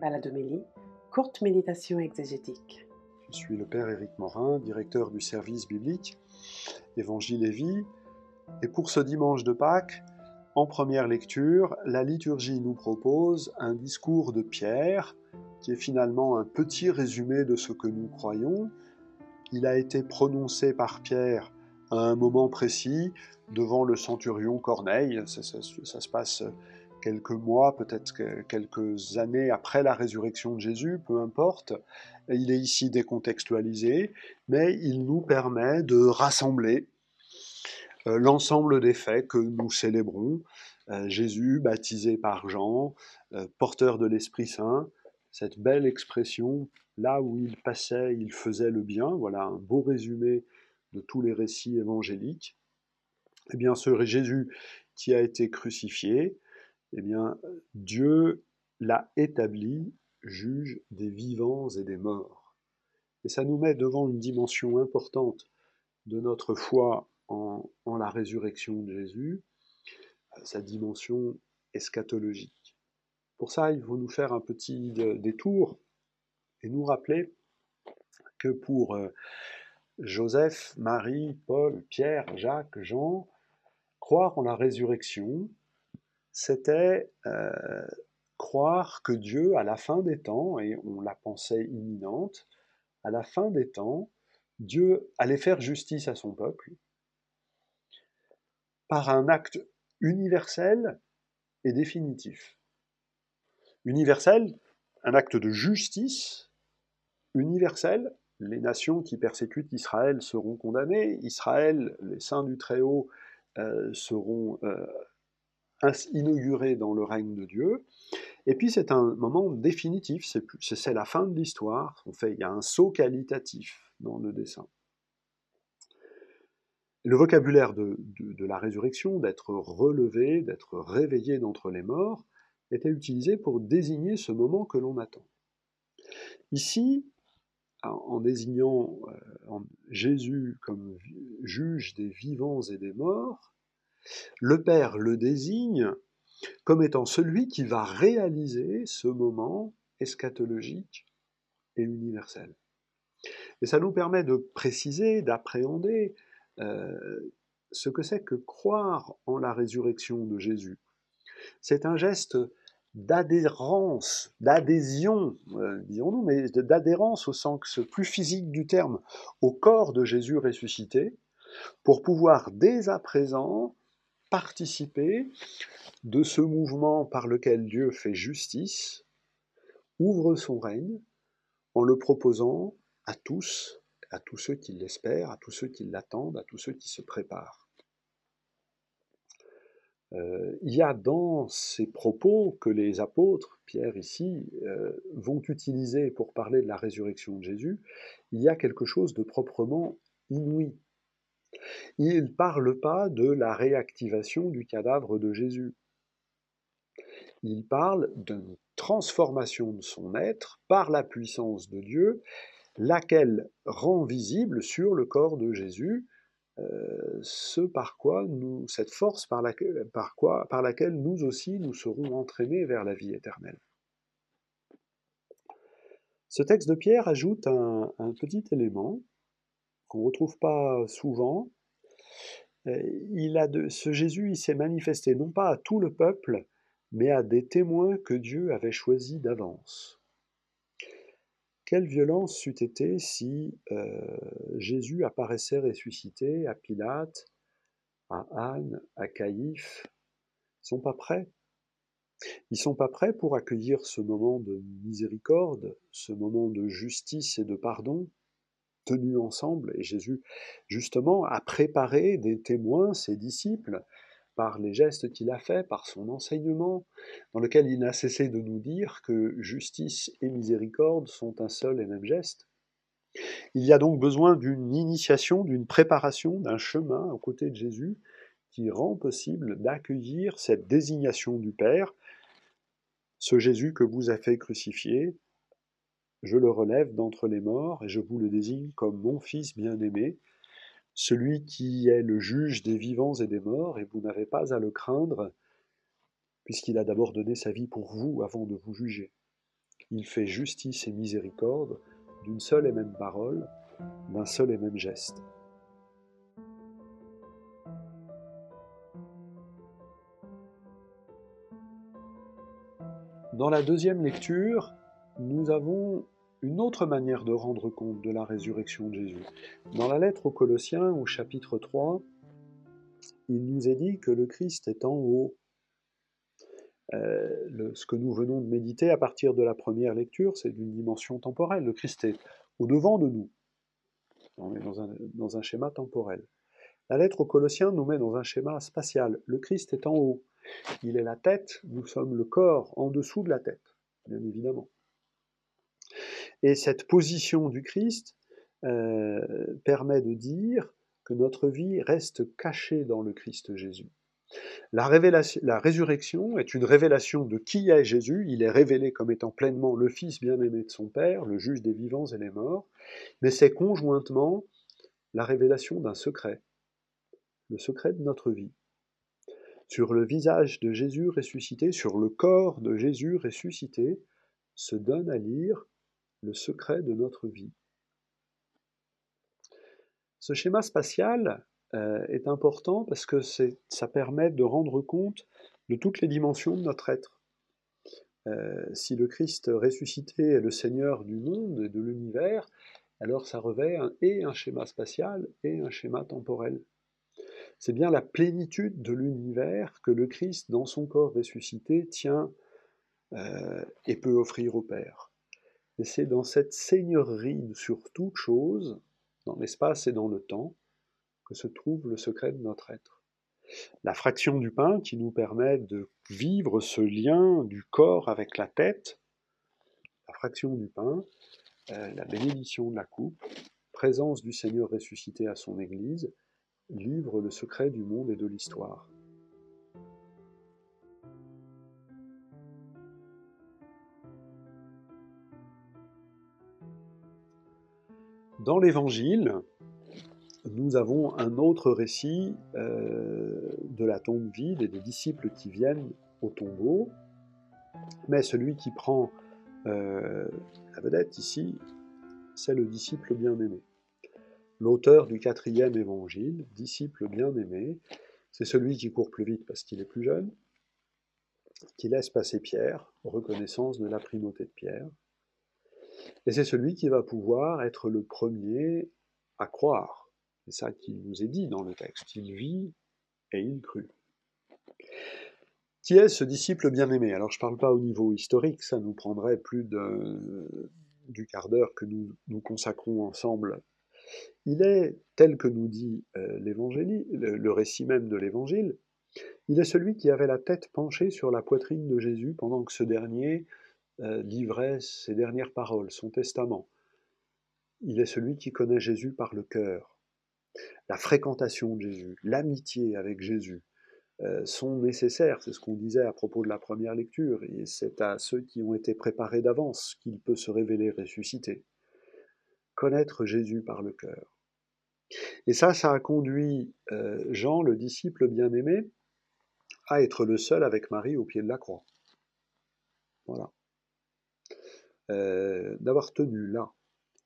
Baladomélie, courte méditation exégétique. Je suis le Père Éric Morin, directeur du service biblique Évangile et Vie. Et pour ce dimanche de Pâques, en première lecture, la liturgie nous propose un discours de Pierre, qui est finalement un petit résumé de ce que nous croyons. Il a été prononcé par Pierre à un moment précis devant le centurion Corneille. Ça, ça se passe quelques mois, peut-être quelques années après la résurrection de Jésus, peu importe. Il est ici décontextualisé, mais il nous permet de rassembler euh, l'ensemble des faits que nous célébrons. Euh, Jésus, baptisé par Jean, euh, porteur de l'Esprit Saint, cette belle expression, là où il passait, il faisait le bien, voilà un beau résumé de tous les récits évangéliques. Eh bien, ce Jésus qui a été crucifié, eh bien, Dieu l'a établi juge des vivants et des morts. Et ça nous met devant une dimension importante de notre foi en, la résurrection de Jésus, sa dimension eschatologique. Pour ça, il faut nous faire un petit détour et nous rappeler que pour euh, Joseph, Marie, Paul, Pierre, Jacques, Jean, croire en la résurrection, c'était euh, croire que Dieu, à la fin des temps, et on la pensait imminente, à la fin des temps, Dieu allait faire justice à son peuple par un acte universel et définitif. Universel, un acte de justice universel, les nations qui persécutent Israël seront condamnées, Israël, les saints du Très-Haut, euh, seront euh, inauguré dans le règne de Dieu. Et puis c'est un moment définitif, c'est la fin de l'histoire. En fait, il y a un saut qualitatif dans le dessin. Le vocabulaire de, de la résurrection, d'être relevé, d'être réveillé d'entre les morts, était utilisé pour désigner ce moment que l'on attend. Ici, en désignant euh, Jésus comme juge des vivants et des morts, le Père le désigne comme étant celui qui va réaliser ce moment eschatologique et universel. Et ça nous permet de préciser, d'appréhender euh, ce que c'est que croire en la résurrection de Jésus. C'est un geste d'adhérence, d'adhésion, euh, disons-nous, mais d'adhérence au sens plus physique du terme, au corps de Jésus ressuscité, pour pouvoir dès à présent participer de ce mouvement par lequel Dieu fait justice, ouvre son règne en le proposant à tous, à tous ceux qui l'espèrent, à tous ceux qui l'attendent, à tous ceux qui se préparent. Euh, il y a dans ces propos que les apôtres, Pierre ici, euh, vont utiliser pour parler de la résurrection de Jésus, il y a quelque chose de proprement inouï, il ne parle pas de la réactivation du cadavre de Jésus. Il parle d'une transformation de son être par la puissance de Dieu, laquelle rend visible sur le corps de Jésus euh, ce par quoi cette force par laquelle, par, quoi, par laquelle nous aussi nous serons entraînés vers la vie éternelle. Ce texte de Pierre ajoute un petit élément qu'on ne retrouve pas souvent. Il a de, ce Jésus, s'est manifesté non pas à tout le peuple, mais à des témoins que Dieu avait choisis d'avance. Quelle violence eût été si Jésus apparaissait ressuscité à Pilate, à Anne, à Caïphe? Ils sont pas prêts. Ils sont pas prêts pour accueillir ce moment de miséricorde, ce moment de justice et de pardon tenus ensemble. Et Jésus, justement, a préparé des témoins, ses disciples, par les gestes qu'il a faits, par son enseignement, dans lequel il n'a cessé de nous dire que justice et miséricorde sont un seul et même geste. Il y a donc besoin d'une initiation, d'une préparation, d'un chemin aux côtés de Jésus qui rend possible d'accueillir cette désignation du Père, ce Jésus que vous avez fait crucifier, je le relève d'entre les morts et je vous le désigne comme mon Fils bien-aimé, celui qui est le juge des vivants et des morts, et vous n'avez pas à le craindre, puisqu'il a d'abord donné sa vie pour vous avant de vous juger. Il fait justice et miséricorde d'une seule et même parole, d'un seul et même geste. Dans la deuxième lecture, nous avons une autre manière de rendre compte de la résurrection de Jésus. Dans la lettre aux Colossiens, au chapitre 3, il nous est dit que le Christ est en haut. Euh, ce que nous venons de méditer à partir de la première lecture, c'est d'une dimension temporelle. Le Christ est au-devant de nous. On est dans un, dans un schéma temporel. La lettre aux Colossiens nous met dans un schéma spatial. Le Christ est en haut. Il est la tête, nous sommes le corps en dessous de la tête, bien évidemment. Et cette position du Christ euh, permet de dire que notre vie reste cachée dans le Christ Jésus. La, résurrection est une révélation de qui est Jésus. Il est révélé comme étant pleinement le Fils bien-aimé de son Père, le juge des vivants et des morts, mais c'est conjointement la révélation d'un secret, le secret de notre vie. Sur le visage de Jésus ressuscité, sur le corps de Jésus ressuscité, se donne à lire le secret de notre vie. Ce schéma spatial euh, est important parce que ça permet de rendre compte de toutes les dimensions de notre être. Euh, si le Christ ressuscité est le Seigneur du monde et de l'univers, alors ça revêt et un schéma spatial et un schéma temporel. C'est bien la plénitude de l'univers que le Christ, dans son corps ressuscité, tient euh, et peut offrir au Père. Et c'est dans cette seigneurie sur toute chose, dans l'espace et dans le temps, que se trouve le secret de notre être. La fraction du pain qui nous permet de vivre ce lien du corps avec la tête, la fraction du pain, euh, la bénédiction de la coupe, présence du Seigneur ressuscité à son Église, livre le secret du monde et de l'histoire. Dans l'Évangile, nous avons un autre récit euh, de la tombe vide et des disciples qui viennent au tombeau, mais celui qui prend euh, la vedette ici, c'est le disciple bien-aimé. L'auteur du quatrième évangile, disciple bien-aimé, c'est celui qui court plus vite parce qu'il est plus jeune, qui laisse passer Pierre, reconnaissance de la primauté de Pierre, et c'est celui qui va pouvoir être le premier à croire. C'est ça qui nous est dit dans le texte. Il vit et il crut. Qui est ce disciple bien-aimé? Alors je ne parle pas au niveau historique, ça nous prendrait plus du quart d'heure que nous nous consacrons ensemble. Il est, tel que nous dit euh, le, récit même de l'évangile, il est celui qui avait la tête penchée sur la poitrine de Jésus pendant que ce dernier livrait ses dernières paroles, son testament. Il est celui qui connaît Jésus par le cœur. La fréquentation de Jésus, l'amitié avec Jésus euh, sont nécessaires, c'est ce qu'on disait à propos de la première lecture, et c'est à ceux qui ont été préparés d'avance qu'il peut se révéler ressuscité. Connaître Jésus par le cœur. Et ça, ça a conduit euh, Jean, le disciple bien-aimé, à être le seul avec Marie au pied de la croix. Voilà. Euh, d'avoir tenu là,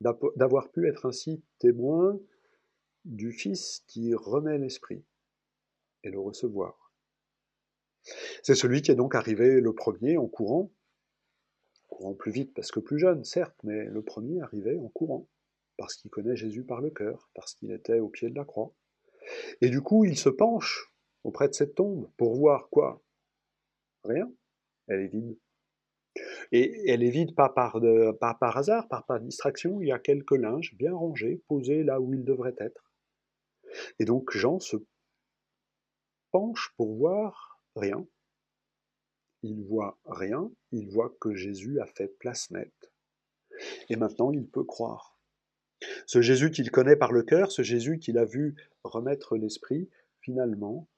d'avoir pu être ainsi témoin du Fils qui remet l'Esprit et le recevoir. C'est celui qui est donc arrivé le premier en courant, courant plus vite parce que plus jeune, certes, mais le premier arrivé en courant, parce qu'il connaît Jésus par le cœur, parce qu'il était au pied de la croix. Et du coup, il se penche auprès de cette tombe pour voir quoi? Rien, elle est vide. Et elle est vide pas par, par hasard, pas par distraction, il y a quelques linges bien rangés, posés là où ils devraient être. Et donc Jean se penche pour voir rien. Il voit rien, il voit que Jésus a fait place nette. Et maintenant il peut croire. Ce Jésus qu'il connaît par le cœur, ce Jésus qu'il a vu remettre l'esprit, finalement,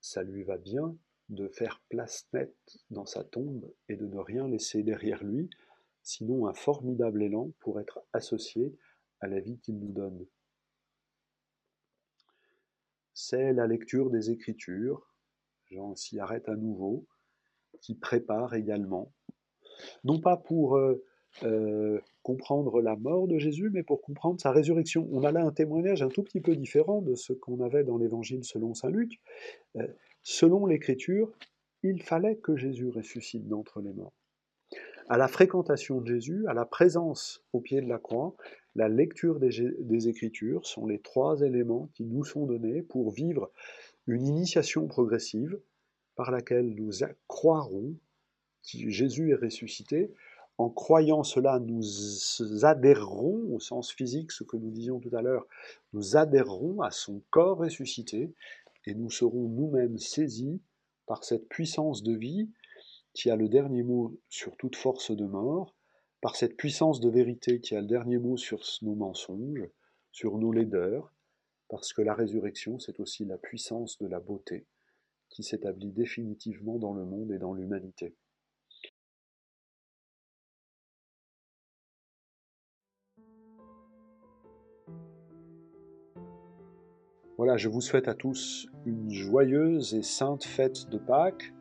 ça lui va bien de faire place nette dans sa tombe et de ne rien laisser derrière lui, sinon un formidable élan pour être associé à la vie qu'il nous donne. C'est la lecture des Écritures, Jean s'y arrête à nouveau, qui prépare également Non pas pour euh, euh, comprendre la mort de Jésus, mais pour comprendre sa résurrection. On a là un témoignage un tout petit peu différent de ce qu'on avait dans l'évangile selon Saint Luc. Euh, selon l'Écriture, il fallait que Jésus ressuscite d'entre les morts. À la fréquentation de Jésus, à la présence au pied de la croix, la lecture des, Écritures sont les trois éléments qui nous sont donnés pour vivre une initiation progressive par laquelle nous croirons que Jésus est ressuscité. En croyant cela, nous adhérerons, au sens physique, ce que nous disions tout à l'heure, nous adhérerons à son corps ressuscité et nous serons nous-mêmes saisis par cette puissance de vie qui a le dernier mot sur toute force de mort, par cette puissance de vérité qui a le dernier mot sur nos mensonges, sur nos laideurs, parce que la résurrection, c'est aussi la puissance de la beauté qui s'établit définitivement dans le monde et dans l'humanité. Voilà, je vous souhaite à tous une joyeuse et sainte fête de Pâques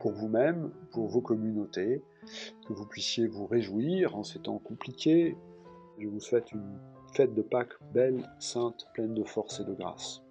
pour vous-même, pour vos communautés, que vous puissiez vous réjouir en ces temps compliqués. Je vous souhaite une fête de Pâques belle, sainte, pleine de force et de grâce.